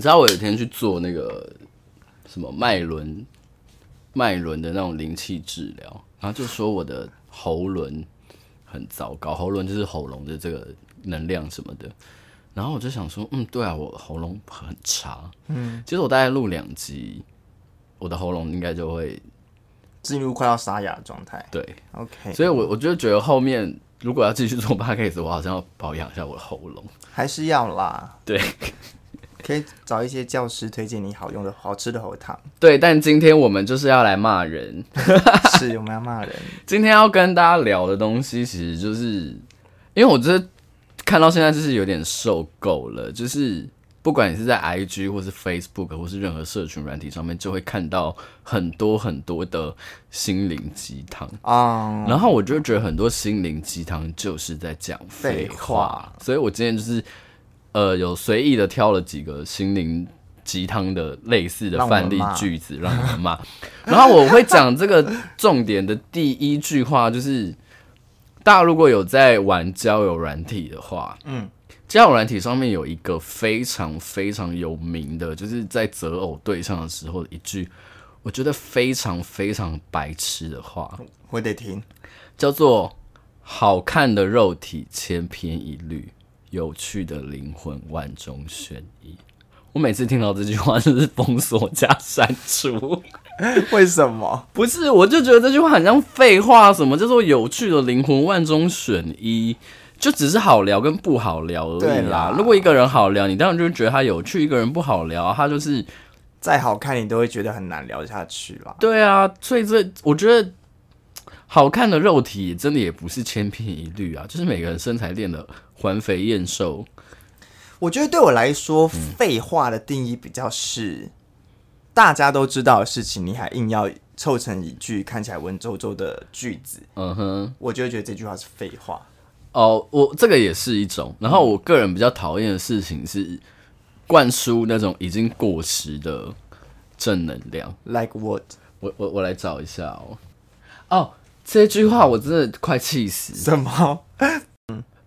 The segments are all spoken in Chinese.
你知道我有一天去做那个什么脉轮脉轮的那种灵气治疗，然后就说我的喉轮很糟糕，喉轮就是喉咙的这个能量什么的。然后我就想说，嗯，对啊，我喉咙很差。嗯，其实我大概录两集，我的喉咙应该就会进入快要沙哑的状态。对，OK。所以我我就觉得后面如果要继续做 podcast，我好像要保养一下我的喉咙。还是要啦。对。可以找一些教师推荐你好用的好吃的喉糖。对，但今天我们就是要来骂人，是我们要骂人。今天要跟大家聊的东西，其实就是因为我觉得看到现在就是有点受够了，就是不管你是在 IG 或是 Facebook 或是任何社群软体上面，就会看到很多很多的心灵鸡汤啊。然后我就觉得很多心灵鸡汤就是在讲废话，所以我今天就是。呃，有随意的挑了几个心灵鸡汤的类似的范例句子让你们骂，然后我会讲这个重点的第一句话就是，大家如果有在玩交友软体的话，嗯，交友软体上面有一个非常非常有名的，就是在择偶对象的时候一句，我觉得非常非常白痴的话，我得听，叫做“好看的肉体千篇一律”。有趣的灵魂万中选一，我每次听到这句话就是封锁加删除。为什么？不是，我就觉得这句话很像废话。什么叫做有趣的灵魂万中选一？就只是好聊跟不好聊而已啦。如果一个人好聊，你当然就觉得他有趣；一个人不好聊，他就是再好看，你都会觉得很难聊下去啦。对啊，所以这我觉得好看的肉体真的也不是千篇一律啊，就是每个人身材练的。环肥燕瘦，我觉得对我来说，废话的定义比较是、嗯、大家都知道的事情，你还硬要凑成一句看起来文绉绉的句子。嗯哼，我就会觉得这句话是废话。哦，我这个也是一种。然后我个人比较讨厌的事情是灌输那种已经过时的正能量。Like what？我我我来找一下哦。哦，这句话我真的快气死。什么？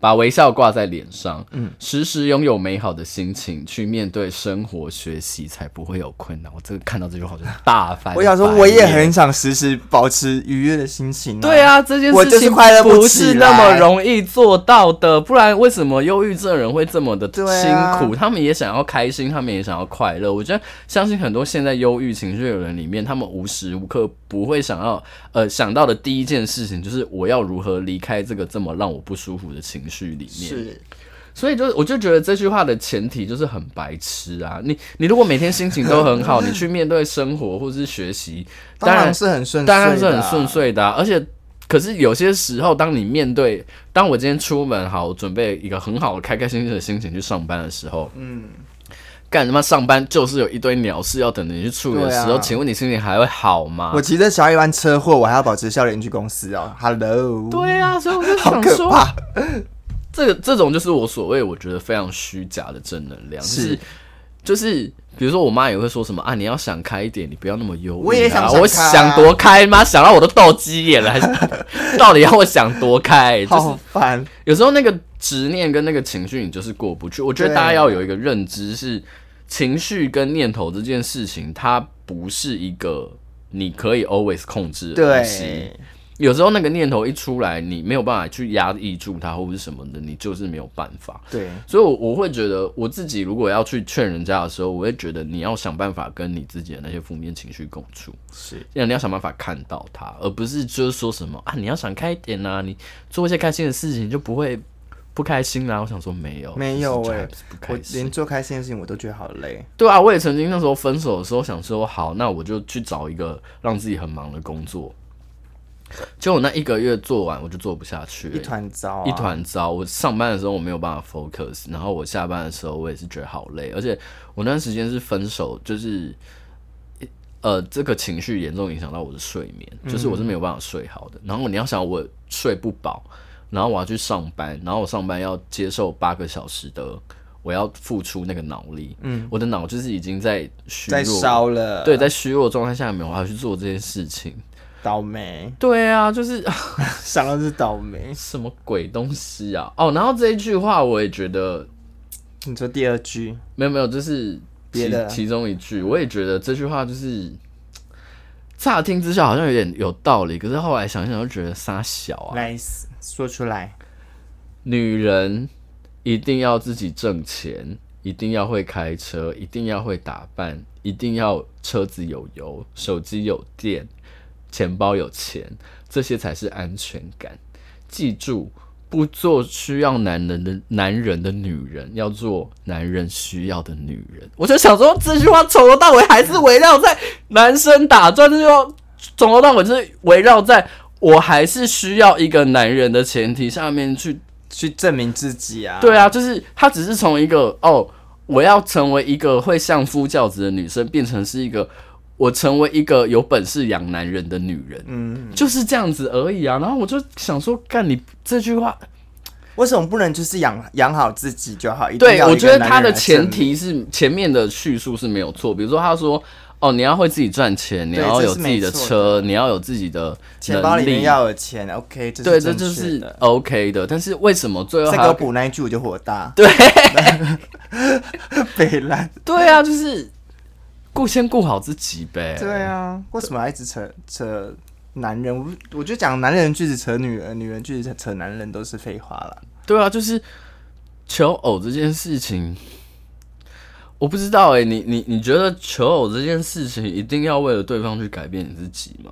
把微笑挂在脸上，嗯，时时拥有美好的心情去面对生活、学习，才不会有困难。我这个看到这句话就大翻。我想说，我也很想时时保持愉悦的心情啊。对啊，这件事情不是那么容易做到的，不然为什么忧郁症人会这么的辛苦？啊，他们也想要开心，他们也想要快乐。我觉得，相信很多现在忧郁情绪的人里面，他们无时无刻不会想要，呃，想到的第一件事情就是我要如何离开这个这么让我不舒服的情绪。里面是，所以就我就觉得这句话的前提就是很白痴啊！你你如果每天心情都很好，你去面对生活或是学习，当然是很顺，当然是很顺遂的。而且，可是有些时候，当你面对，当我今天出门好，我准备一个很好的、开开心心的心情去上班的时候，嗯，干什么上班就是有一堆鸟事要等着你去处理的时候，请问你心情还会好吗？我骑着小一班车祸，我还要保持笑脸去公司哦。Hello，对啊，所以我就想说。这个这种就是我所谓我觉得非常虚假的正能量，是就是，就是、比如说我妈也会说什么啊，你要想开一点，你不要那么忧郁、啊。我也想、啊，我想多开吗？想到我都斗鸡眼了，还是 到底要我想多开？好烦。有时候那个执念跟那个情绪，你就是过不去。我觉得大家要有一个认知是，情绪跟念头这件事情，它不是一个你可以 always 控制的东西。有时候那个念头一出来，你没有办法去压抑住它，或者是什么的，你就是没有办法。对，所以我，我我会觉得，我自己如果要去劝人家的时候，我会觉得你要想办法跟你自己的那些负面情绪共处，是，因为你要想办法看到它，而不是就是说什么啊，你要想开一点呐、啊，你做一些开心的事情就不会不开心啦。我想说没有，没有哎、欸，我连做开心的事情我都觉得好累。对啊，我也曾经那时候分手的时候想说，好，那我就去找一个让自己很忙的工作。就我那一个月做完，我就做不下去，一团糟、啊，一团糟。我上班的时候我没有办法 focus，然后我下班的时候我也是觉得好累，而且我那段时间是分手，就是呃这个情绪严重影响到我的睡眠，就是我是没有办法睡好的。然后你要想我睡不饱，然后我要去上班，然后我上班要接受八个小时的，我要付出那个脑力，嗯，我的脑就是已经在虚弱，在烧了，对，在虚弱状态下面，我还要去做这件事情。倒霉，对啊，就是 想到是倒霉，什么鬼东西啊？哦，然后这一句话我也觉得，你说第二句？没有没有，就是别的？其中一句，我也觉得这句话就是 乍听之下好像有点有道理，可是后来想想又觉得傻小啊。来说出来，女人一定要自己挣钱，一定要会开车，一定要会打扮，一定要车子有油，手机有电，钱包有钱，这些才是安全感。记住。不做需要男人的男人的女人，要做男人需要的女人。我就想说，这句话从头到尾还是围绕在男生打转，这句话从头到尾就是围绕在我还是需要一个男人的前提下面去去证明自己啊。对啊，就是他只是从一个哦，我要成为一个会相夫教子的女生，变成是一个。我成为一个有本事养男人的女人，嗯，就是这样子而已啊。然后我就想说，干你这句话，为什么不能就是养养好自己就好？对，我觉得他的前提是前面的叙述是没有错。比如说，他说：“哦，你要会自己赚钱，你要有自己的车，你要有自己的钱包里面要有钱。”OK，对，这就是 OK 的。但是为什么最后再给我补那一句我就火大？对，北兰。对啊，就是。顾先顾好自己呗。对啊，为什么要一直扯扯男人？我我觉得讲男人句子扯女人，女人句子扯扯男人都是废话了。对啊，就是求偶这件事情，我不知道哎、欸，你你你觉得求偶这件事情一定要为了对方去改变你自己吗？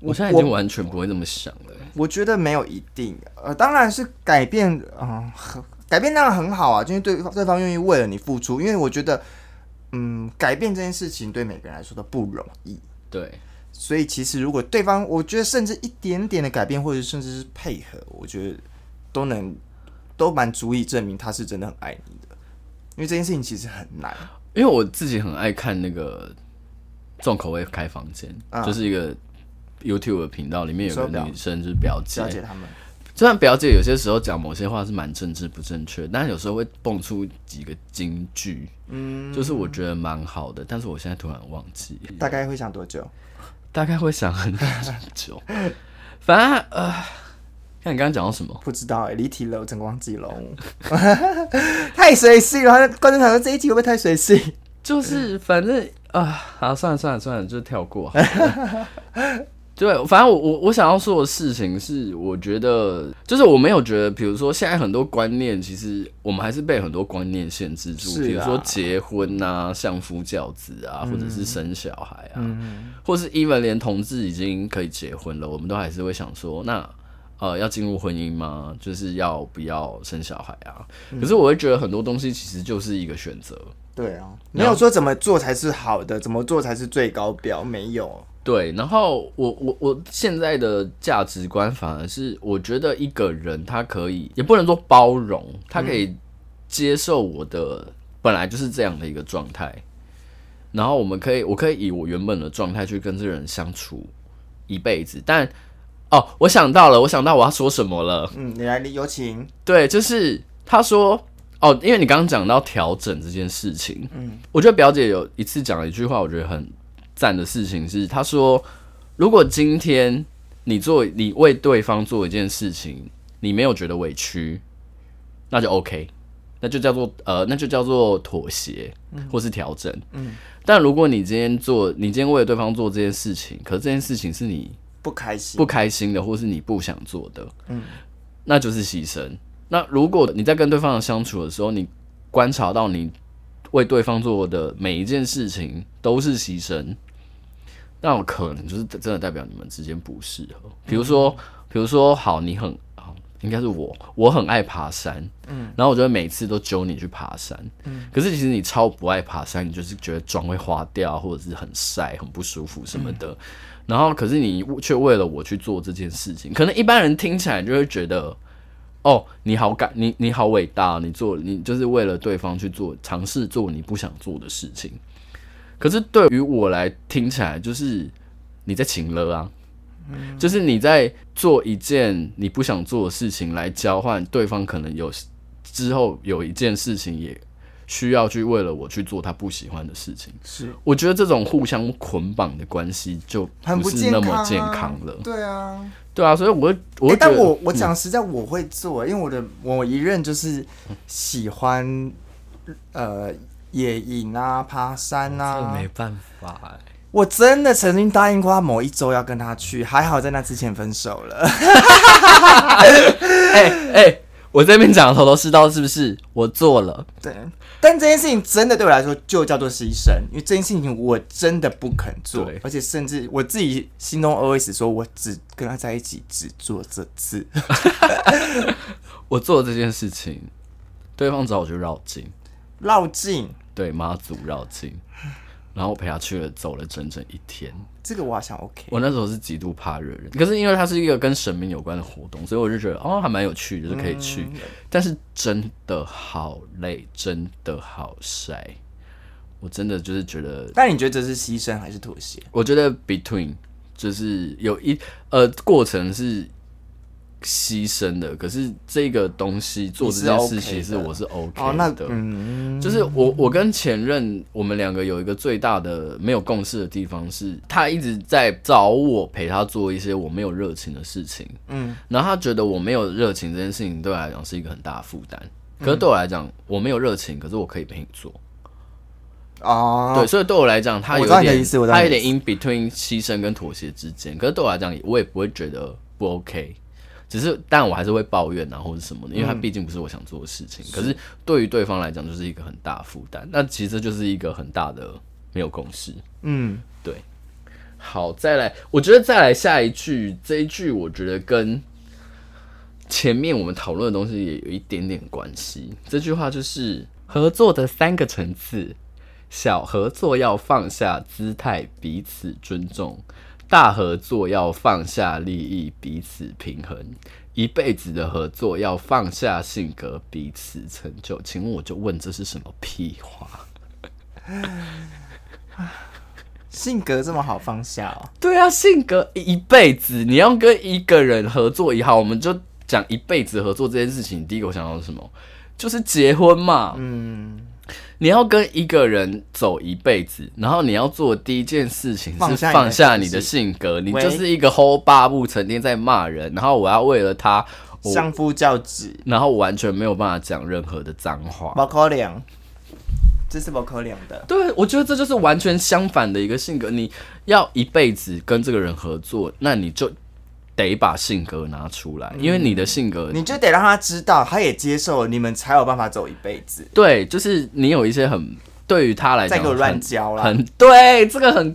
我现在已经完全不会这么想了、欸。我觉得没有一定，呃，当然是改变啊、呃，改变当然很好啊，因为对对方愿意为了你付出，因为我觉得。嗯，改变这件事情对每个人来说都不容易。对，所以其实如果对方，我觉得甚至一点点的改变，或者甚至是配合，我觉得都能都蛮足以证明他是真的很爱你的。因为这件事情其实很难。因为我自己很爱看那个重口味开房间，嗯、就是一个 YouTube 的频道，里面有个女生就是表姐，表姐他们。虽然表姐有些时候讲某些话是蛮政治不正确，但是有时候会蹦出几个金句，嗯，就是我觉得蛮好的。但是我现在突然忘记，大概会想多久？大概会想很久。反正呃，看你刚刚讲到什么？不知道哎、欸，离题了，我真忘记了。太随性了，观众想说这一集会不会太随性？就是反正啊，好算了算了算了，就跳过。对，反正我我我想要说的事情是，我觉得就是我没有觉得，比如说现在很多观念，其实我们还是被很多观念限制住，比如说结婚啊、相夫教子啊，或者是生小孩啊，嗯、或是 even 连同志已经可以结婚了，我们都还是会想说，那呃要进入婚姻吗？就是要不要生小孩啊？可是我会觉得很多东西其实就是一个选择。对啊，没有说怎么做才是好的，怎么做才是最高标，没有。对，然后我我我现在的价值观反而是，我觉得一个人他可以，也不能说包容，他可以接受我的本来就是这样的一个状态，然后我们可以，我可以以我原本的状态去跟这个人相处一辈子。但哦，我想到了，我想到我要说什么了。嗯，你来，你有请。对，就是他说哦，因为你刚刚讲到调整这件事情，嗯，我觉得表姐有一次讲了一句话，我觉得很。赞的事情是，他说，如果今天你做你为对方做一件事情，你没有觉得委屈，那就 OK，那就叫做呃，那就叫做妥协或是调整。嗯，但如果你今天做，你今天为了对方做这件事情，可是这件事情是你不开心、不开心的，或是你不想做的，嗯，那就是牺牲。那如果你在跟对方的相处的时候，你观察到你为对方做的每一件事情都是牺牲。那我可能就是真的代表你们之间不适合。比如说，比如说，好，你很好，应该是我，我很爱爬山，嗯，然后我就会每次都揪你去爬山，嗯，可是其实你超不爱爬山，你就是觉得妆会花掉，或者是很晒、很不舒服什么的。嗯、然后，可是你却为了我去做这件事情，可能一般人听起来就会觉得，哦，你好感，你你好伟大，你做你就是为了对方去做，尝试做你不想做的事情。可是对于我来听起来，就是你在请了啊，嗯、就是你在做一件你不想做的事情来交换对方，可能有之后有一件事情也需要去为了我去做他不喜欢的事情。是，我觉得这种互相捆绑的关系就不是那么健康了。啊对啊，对啊，所以我我、欸、但我我讲实在我会做，因为我的我一任就是喜欢呃。野营啊，爬山啊，这没办法哎。我真的曾经答应过他某一周要跟他去，还好在那之前分手了。哎哎，我这边讲的头头是道，是不是？我做了，对。但这件事情真的对我来说就叫做牺牲，因为这件事情我真的不肯做，而且甚至我自己心中 always 说，我只跟他在一起只做这次。我做这件事情，对方找我就绕境，绕境，对妈祖绕境。然后我陪他去了，走了整整一天。这个我好像 OK。我那时候是极度怕热人，可是因为它是一个跟神明有关的活动，所以我就觉得哦，还蛮有趣的，就是可以去。嗯、但是真的好累，真的好晒，我真的就是觉得。但你觉得这是牺牲还是妥协？我觉得 between 就是有一呃过程是。牺牲的，可是这个东西做这件事情是我是 OK 的，哦、那嗯、就是我我跟前任我们两个有一个最大的没有共识的地方是，他一直在找我陪他做一些我没有热情的事情，嗯，然后他觉得我没有热情这件事情对我来讲是一个很大的负担，可是对我来讲我没有热情，可是我可以陪你做，哦，对，所以对我来讲他有点他有点 in between 牺牲跟妥协之间，可是对我来讲我也不会觉得不 OK。只是，但我还是会抱怨啊，或者什么的，因为它毕竟不是我想做的事情。嗯、可是对于对方来讲，就是一个很大负担。那其实就是一个很大的没有共识。嗯，对。好，再来，我觉得再来下一句，这一句我觉得跟前面我们讨论的东西也有一点点关系。这句话就是合作的三个层次：小合作要放下姿态，彼此尊重。大合作要放下利益，彼此平衡；一辈子的合作要放下性格，彼此成就。请问，我就问，这是什么屁话？性格这么好放下哦？对啊，性格一辈子，你要跟一个人合作也好，我们就讲一辈子合作这件事情。第一个我想到是什么？就是结婚嘛。嗯。你要跟一个人走一辈子，然后你要做的第一件事情是放下你的性格，你就是一个 hold 巴不成天在骂人，然后我要为了他相夫教子，然后完全没有办法讲任何的脏话，不可能，这是不可能的。对，我觉得这就是完全相反的一个性格。你要一辈子跟这个人合作，那你就。得把性格拿出来，因为你的性格，你就得让他知道，他也接受，你们才有办法走一辈子。对，就是你有一些很对于他来讲，再给我乱教了，很对，这个很。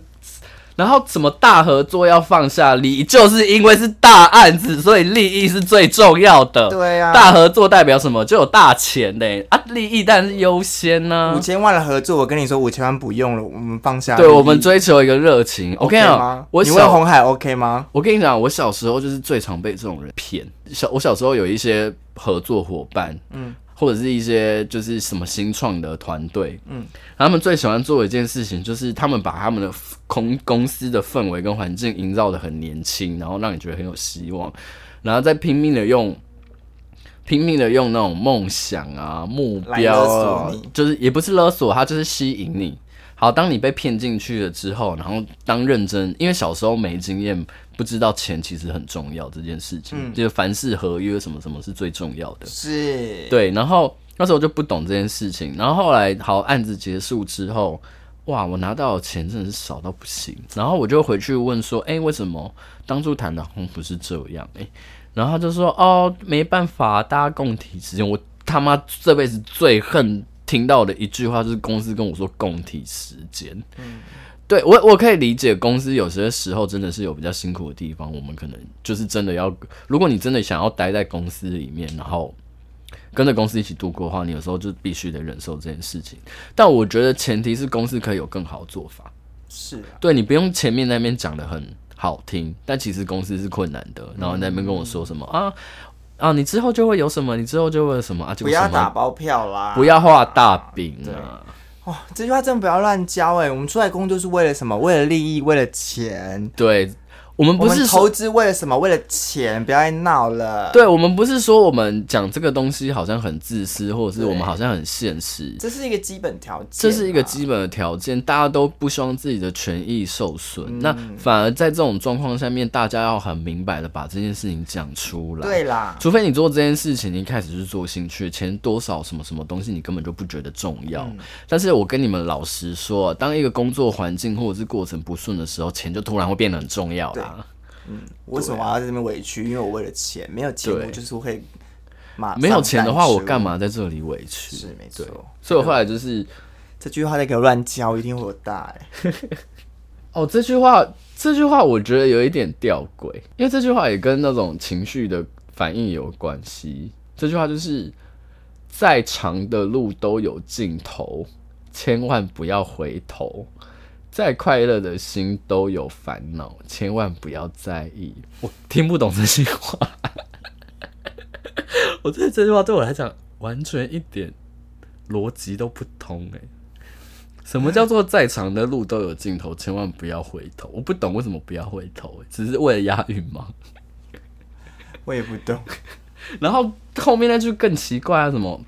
然后什么大合作要放下利益，就是因为是大案子，所以利益是最重要的。对啊，大合作代表什么？就有大钱嘞啊！利益当然是优先呢、啊。五千万的合作，我跟你说，五千万不用了，我们放下。对，我们追求一个热情，OK 吗？我你问红海 OK 吗？我跟你讲，我小时候就是最常被这种人骗。小我小时候有一些合作伙伴，嗯。或者是一些就是什么新创的团队，嗯，他们最喜欢做的一件事情就是他们把他们的公公司的氛围跟环境营造的很年轻，然后让你觉得很有希望，然后再拼命的用拼命的用那种梦想啊目标啊，就是也不是勒索，他就是吸引你。好，当你被骗进去了之后，然后当认真，因为小时候没经验，不知道钱其实很重要这件事情，嗯、就是凡事合约什么什么是最重要的，是对。然后那时候就不懂这件事情，然后后来好案子结束之后，哇，我拿到的钱真的是少到不行。然后我就回去问说，哎、欸，为什么当初谈的好像不是这样？哎、欸，然后他就说，哦，没办法，大家共体时间。我他妈这辈子最恨。听到的一句话就是公司跟我说共体时间，嗯，对我我可以理解公司有些时候真的是有比较辛苦的地方，我们可能就是真的要，如果你真的想要待在公司里面，然后跟着公司一起度过的话，你有时候就必须得忍受这件事情。但我觉得前提是公司可以有更好的做法，是啊，对你不用前面那边讲的很好听，但其实公司是困难的，然后那边跟我说什么、嗯、啊？啊，你之后就会有什么？你之后就会有什么啊？就不要打包票啦，不要画大饼啊！哇、哦，这句话真的不要乱教哎！我们出来工作是为了什么？为了利益，为了钱。对，我们不是投资为了什么？为了钱，不要再闹了。对，我们不是说我们讲这个东西好像很自私，或者是我们好像很现实。这是一个基本条件，这是一个基本的条件，大家都不希望自己的权益受损。嗯、那反而在这种状况下面，大家要很明白的把这件事情讲出来。对啦，除非你做这件事情，你一开始就是做兴趣，钱多少什么什么东西，你根本就不觉得重要。嗯、但是我跟你们老实说，当一个工作环境或者是过程不顺的时候，钱就突然会变得很重要啦。嗯，为什么我要在这边委屈？因为我为了钱，没有钱我就是会马没有钱的话，我干嘛在这里委屈？是没错，所以我后来就是这句话在给我乱教，一定会有大哎。哦，这句话这句话我觉得有一点吊诡，因为这句话也跟那种情绪的反应有关系。这句话就是再长的路都有尽头，千万不要回头。再快乐的心都有烦恼，千万不要在意。我听不懂这句话，我觉得这句话对我来讲完全一点逻辑都不通诶。什么叫做再长的路都有尽头，千万不要回头？我不懂为什么不要回头，只是为了押韵吗？我也不懂。然后后面那句更奇怪啊，什么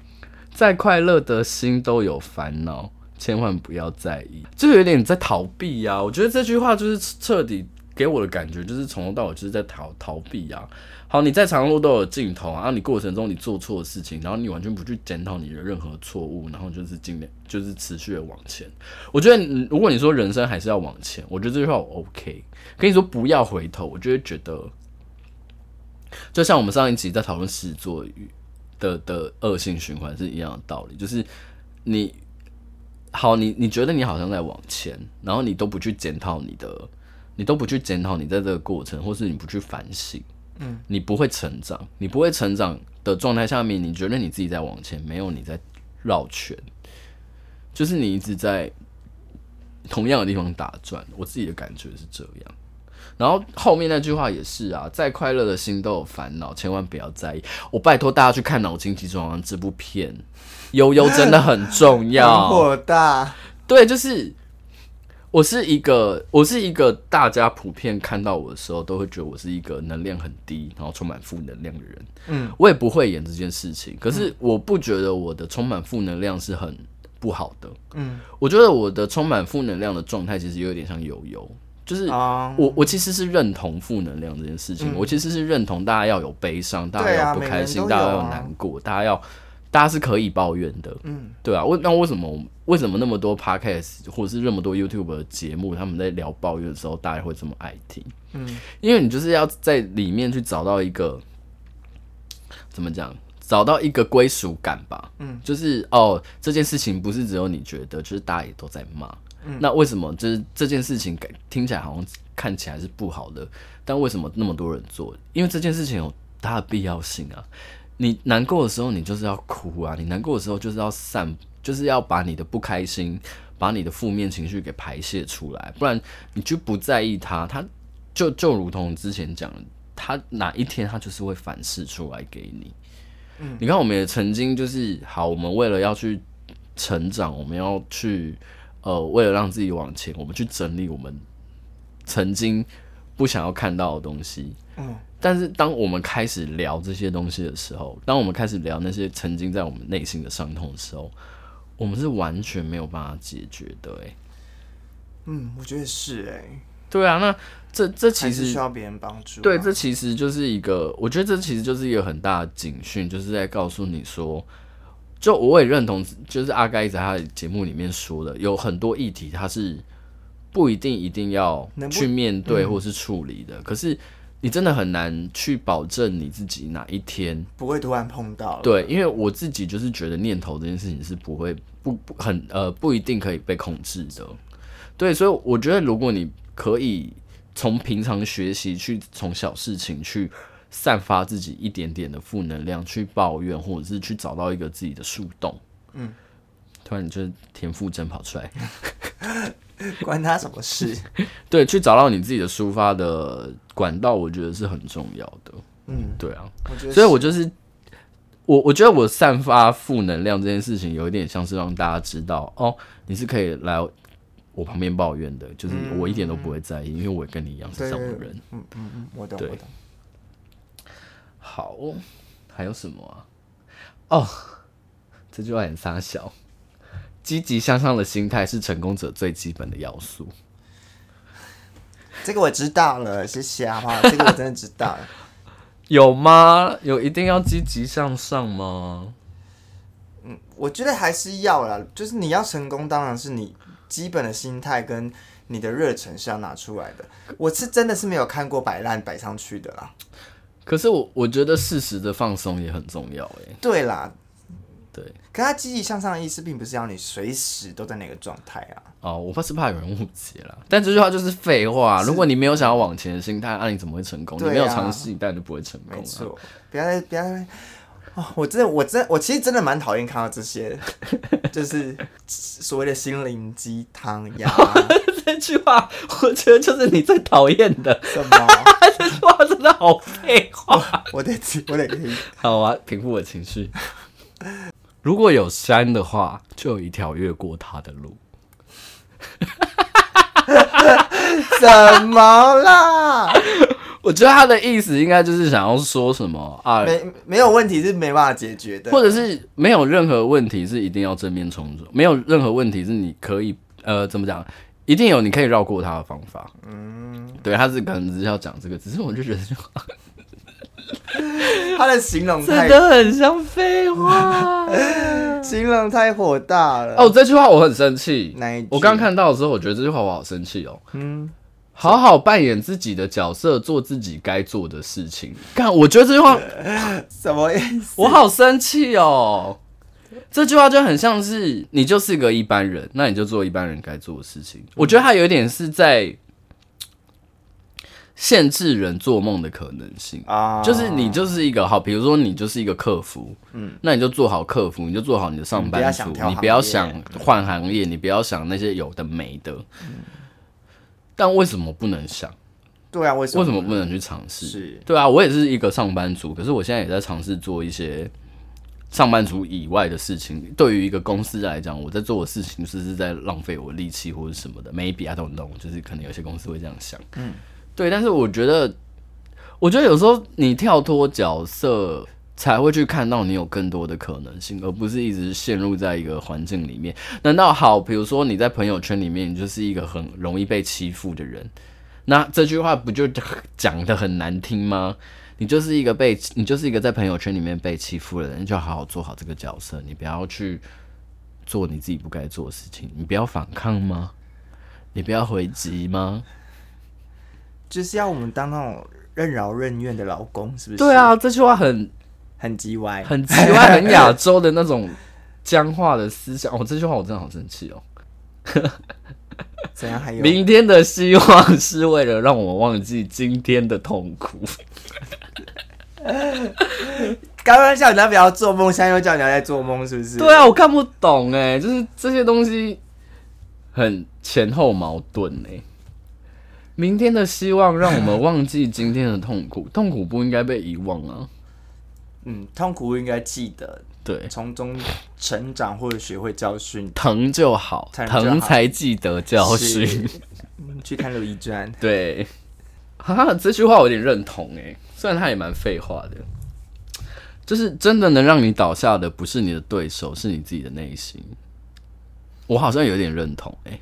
再快乐的心都有烦恼。千万不要在意，就有点在逃避呀、啊。我觉得这句话就是彻底给我的感觉，就是从头到尾就是在逃逃避呀、啊。好，你在长路都有尽头啊，你过程中你做错的事情，然后你完全不去检讨你的任何错误，然后就是尽量就是持续的往前。我觉得，如果你说人生还是要往前，我觉得这句话 OK。跟你说不要回头，我就会觉得，就像我们上一集在讨论狮子座的的恶性循环是一样的道理，就是你。好，你你觉得你好像在往前，然后你都不去检讨你的，你都不去检讨你在这个过程，或是你不去反省，嗯，你不会成长，你不会成长的状态下面，你觉得你自己在往前，没有你在绕圈，就是你一直在同样的地方打转。我自己的感觉是这样。然后后面那句话也是啊，再快乐的心都有烦恼，千万不要在意。我拜托大家去看《脑筋急转弯》这部片。悠悠真的很重要，火大。对，就是我是一个，我是一个大家普遍看到我的时候都会觉得我是一个能量很低，然后充满负能量的人。嗯，我也不会演这件事情，可是我不觉得我的充满负能量是很不好的。嗯，我觉得我的充满负能量的状态其实有点像悠悠，就是我我其实是认同负能量这件事情，我其实是认同大家要有悲伤，大家要不开心，大家要难过，大家要。大家是可以抱怨的，嗯，对啊，为那为什么为什么那么多 podcast 或者是那么多 YouTube 的节目，他们在聊抱怨的时候，大家会这么爱听？嗯，因为你就是要在里面去找到一个怎么讲，找到一个归属感吧，嗯，就是哦，这件事情不是只有你觉得，就是大家也都在骂，嗯，那为什么就是这件事情听起来好像看起来是不好的，但为什么那么多人做？因为这件事情有它的必要性啊。你难过的时候，你就是要哭啊！你难过的时候，就是要散，就是要把你的不开心，把你的负面情绪给排泄出来，不然你就不在意它，它就就如同之前讲的，它哪一天它就是会反噬出来给你。嗯，你看，我们也曾经就是好，我们为了要去成长，我们要去呃，为了让自己往前，我们去整理我们曾经不想要看到的东西。嗯。但是当我们开始聊这些东西的时候，当我们开始聊那些曾经在我们内心的伤痛的时候，我们是完全没有办法解决的。哎，嗯，我觉得是哎，对啊，那这这其实需要别人帮助。对，这其实就是一个，我觉得这其实就是一个很大的警讯，就是在告诉你说，就我也认同，就是阿盖在他的节目里面说的，有很多议题他是不一定一定要去面对或是处理的，可是。你真的很难去保证你自己哪一天不会突然碰到。对，因为我自己就是觉得念头这件事情是不会不不很呃不一定可以被控制的。对，所以我觉得如果你可以从平常学习去从小事情去散发自己一点点的负能量，去抱怨或者是去找到一个自己的树洞。嗯，突然你就田馥甄跑出来。关他什么事？对，去找到你自己的抒发的管道，我觉得是很重要的。嗯，对啊，所以我就是我，我觉得我散发负能量这件事情，有一点像是让大家知道，哦，你是可以来我旁边抱怨的，就是我一点都不会在意，嗯、因为我也跟你一样是这种人。嗯嗯嗯，我懂，我懂。好，还有什么啊？哦，这句话很傻小。积极向上的心态是成功者最基本的要素。这个我知道了，谢谢啊，哈，这个我真的知道了。有吗？有一定要积极向上吗？嗯，我觉得还是要啦。就是你要成功，当然是你基本的心态跟你的热忱是要拿出来的。我是真的是没有看过摆烂摆上去的啦。可是我我觉得适时的放松也很重要，哎。对啦。对，可他积极向上的意思，并不是要你随时都在那个状态啊。哦，我怕是怕有人误解了。但这句话就是废话。如果你没有想要往前的心态，那、啊、你怎么会成功？啊、你没有尝试，你当然就不会成功。没错，不要再不要再哦！我真的，我真，我其实真的蛮讨厌看到这些，就是所谓的心灵鸡汤呀。这句话，我觉得就是你最讨厌的。什么？这句话真的好废话。我得听，我得听。好啊，平复我情绪。如果有山的话，就有一条越过它的路。怎么啦？我觉得他的意思应该就是想要说什么啊？没没有问题是没办法解决的，或者是没有任何问题是一定要正面冲突，没有任何问题是你可以呃怎么讲？一定有你可以绕过他的方法。嗯，对，他是可能只是要讲这个，只是我就觉得就。他的形容真的很像废话，形容太火大了。哦，这句话我很生气。哪一句？我刚看到的时候，我觉得这句话我好生气哦。嗯，好好扮演自己的角色，做自己该做的事情。看，我觉得这句话 什么意思？我好生气哦。这句话就很像是你就是个一般人，那你就做一般人该做的事情。我觉得他有一点是在。限制人做梦的可能性啊，uh, 就是你就是一个好，比如说你就是一个客服，嗯，那你就做好客服，你就做好你的上班族，你不要想换行业，你不要想那些有的没的。嗯，但为什么不能想？对啊，为什么？为什么不能去尝试？是，对啊，我也是一个上班族，可是我现在也在尝试做一些上班族以外的事情。对于一个公司来讲，我在做的事情是是在浪费我力气或者什么的？Maybe I don't know，就是可能有些公司会这样想，嗯。对，但是我觉得，我觉得有时候你跳脱角色，才会去看到你有更多的可能性，而不是一直陷入在一个环境里面。难道好？比如说你在朋友圈里面，你就是一个很容易被欺负的人，那这句话不就讲的很难听吗？你就是一个被，你就是一个在朋友圈里面被欺负的人，你就好好做好这个角色，你不要去做你自己不该做的事情，你不要反抗吗？你不要回击吗？就是要我们当那种任劳任怨的老公，是不是？对啊，这句话很很叽歪，很叽歪，很亚洲的那种僵化的思想。哦，这句话我真的好生气哦。怎样？还有明天的希望是为了让我们忘记今天的痛苦。刚刚叫你要不要做梦，现在又叫你要在做梦，是不是？对啊，我看不懂哎，就是这些东西很前后矛盾哎。明天的希望让我们忘记今天的痛苦，痛苦不应该被遗忘啊。嗯，痛苦应该记得，对，从中成长或者学会教训，疼就好，疼才记得教训。去看《如懿传》。对，哈哈，这句话我有点认同诶，虽然他也蛮废话的，就是真的能让你倒下的不是你的对手，是你自己的内心。我好像有点认同诶。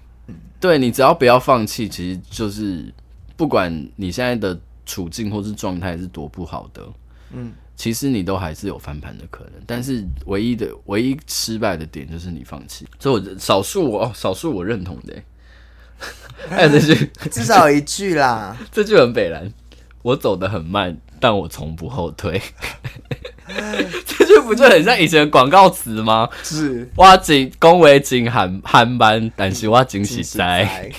对，你只要不要放弃，其实就是不管你现在的处境或是状态是多不好的，嗯，其实你都还是有翻盘的可能。但是唯一的唯一失败的点就是你放弃。所以我少数我哦，少数我认同的，还 有这句，至少有一句啦，这句很北蓝，我走得很慢，但我从不后退。这句不就很像以前的广告词吗？是，我紧恭维紧喊喊班，但是我惊喜在。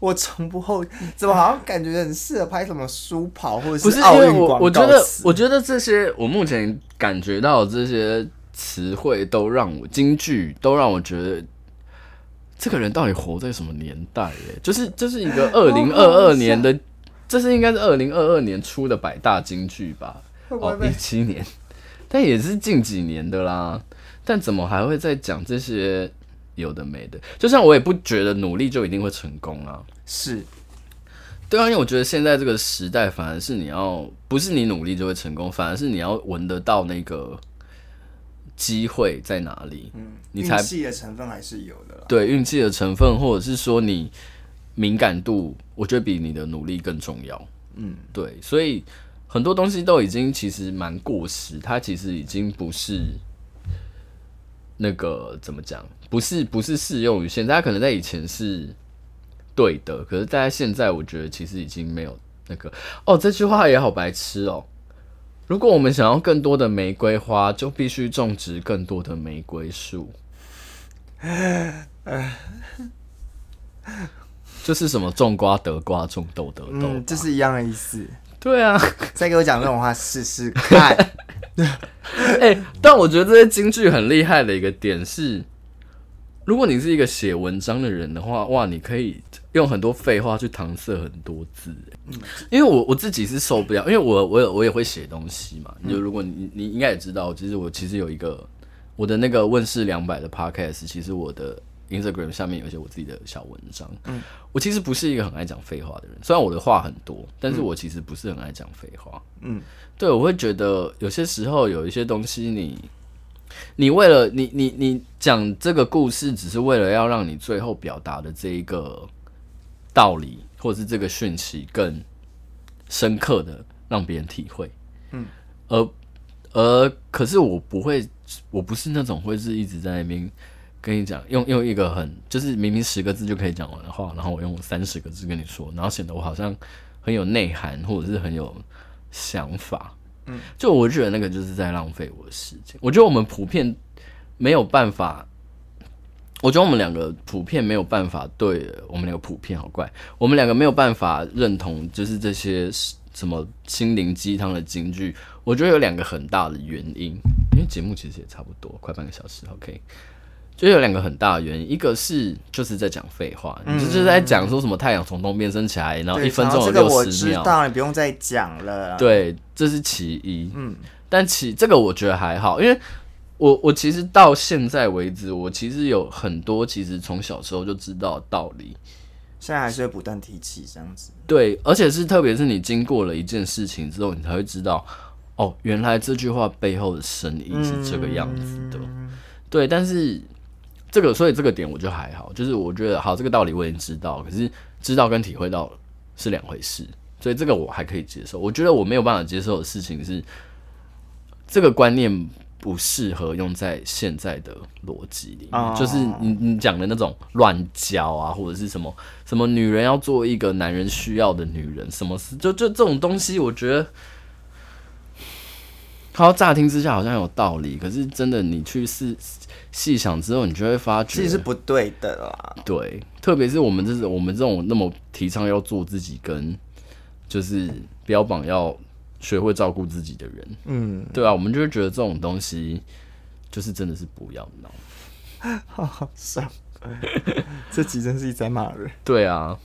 我从不后，怎么好像感觉很适合拍什么书跑或者是奥运广告词？我觉得，我觉得这些我目前感觉到这些词汇都让我京剧，都让我觉得这个人到底活在什么年代？哎，就是这、就是一个二零二二年的，这是应该是二零二二年出的百大金句吧。哦，一七年，但也是近几年的啦。但怎么还会在讲这些有的没的。就像我也不觉得努力就一定会成功啊。是，对啊，因为我觉得现在这个时代，反而是你要不是你努力就会成功，反而是你要闻得到那个机会在哪里。嗯，你才运气的成分还是有的。对，运气的成分，或者是说你敏感度，我觉得比你的努力更重要。嗯，对，所以。很多东西都已经其实蛮过时，它其实已经不是那个怎么讲，不是不是适用于现在，它可能在以前是对的，可是大家现在，我觉得其实已经没有那个哦。这句话也好白痴哦。如果我们想要更多的玫瑰花，就必须种植更多的玫瑰树。就是什么种瓜得瓜，种豆得豆，嗯，这是一样的意思。对啊，再给我讲这种话试试看。哎、欸，但我觉得这些京剧很厉害的一个点是，如果你是一个写文章的人的话，哇，你可以用很多废话去搪塞很多字。嗯，因为我我自己是受不了，因为我我我也会写东西嘛。就如果你你应该也知道，其实我其实有一个我的那个问世两百的 podcast，其实我的。Instagram 下面有一些我自己的小文章。嗯，我其实不是一个很爱讲废话的人，虽然我的话很多，但是我其实不是很爱讲废话。嗯，对，我会觉得有些时候有一些东西你，你你为了你你你讲这个故事，只是为了要让你最后表达的这一个道理，或者是这个讯息更深刻的让别人体会。嗯，而而可是我不会，我不是那种会是一直在那边。跟你讲，用用一个很就是明明十个字就可以讲完的话，然后我用三十个字跟你说，然后显得我好像很有内涵或者是很有想法。嗯，就我觉得那个就是在浪费我的时间。我觉得我们普遍没有办法，我觉得我们两个普遍没有办法对我们两个普遍好怪，我们两个没有办法认同就是这些什么心灵鸡汤的金句。我觉得有两个很大的原因，因为节目其实也差不多，快半个小时，OK。就有两个很大的原因，一个是就是在讲废话，嗯、你就是在讲说什么太阳从东边升起来，然后一分钟有六十秒，当然不用再讲了。对，这是其一。嗯，但其这个我觉得还好，因为我我其实到现在为止，我其实有很多其实从小时候就知道的道理，现在还是会不断提起这样子。对，而且是特别是你经过了一件事情之后，你才会知道，哦，原来这句话背后的深意是这个样子的。嗯、对，但是。这个，所以这个点我就还好，就是我觉得好，这个道理我已经知道，可是知道跟体会到是两回事，所以这个我还可以接受。我觉得我没有办法接受的事情是，这个观念不适合用在现在的逻辑里面，oh. 就是你你讲的那种乱教啊，或者是什么什么女人要做一个男人需要的女人，什么事就就这种东西，我觉得。好，乍听之下好像有道理，可是真的你去细细想之后，你就会发觉其实是不对的啦。对，特别是我们这种我们这种那么提倡要做自己，跟就是标榜要学会照顾自己的人，嗯，对啊，我们就会觉得这种东西就是真的是不要闹，好好笑，这集真是一直在骂人。对啊。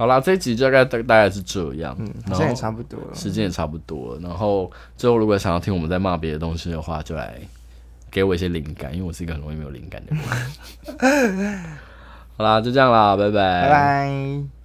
好啦，这一集大概大大概是这样，嗯，时间也差不多了，时间也差不多了。然后最后，如果想要听我们在骂别的东西的话，就来给我一些灵感，因为我是一个很容易没有灵感的人。好啦，就这样啦，拜拜，拜拜。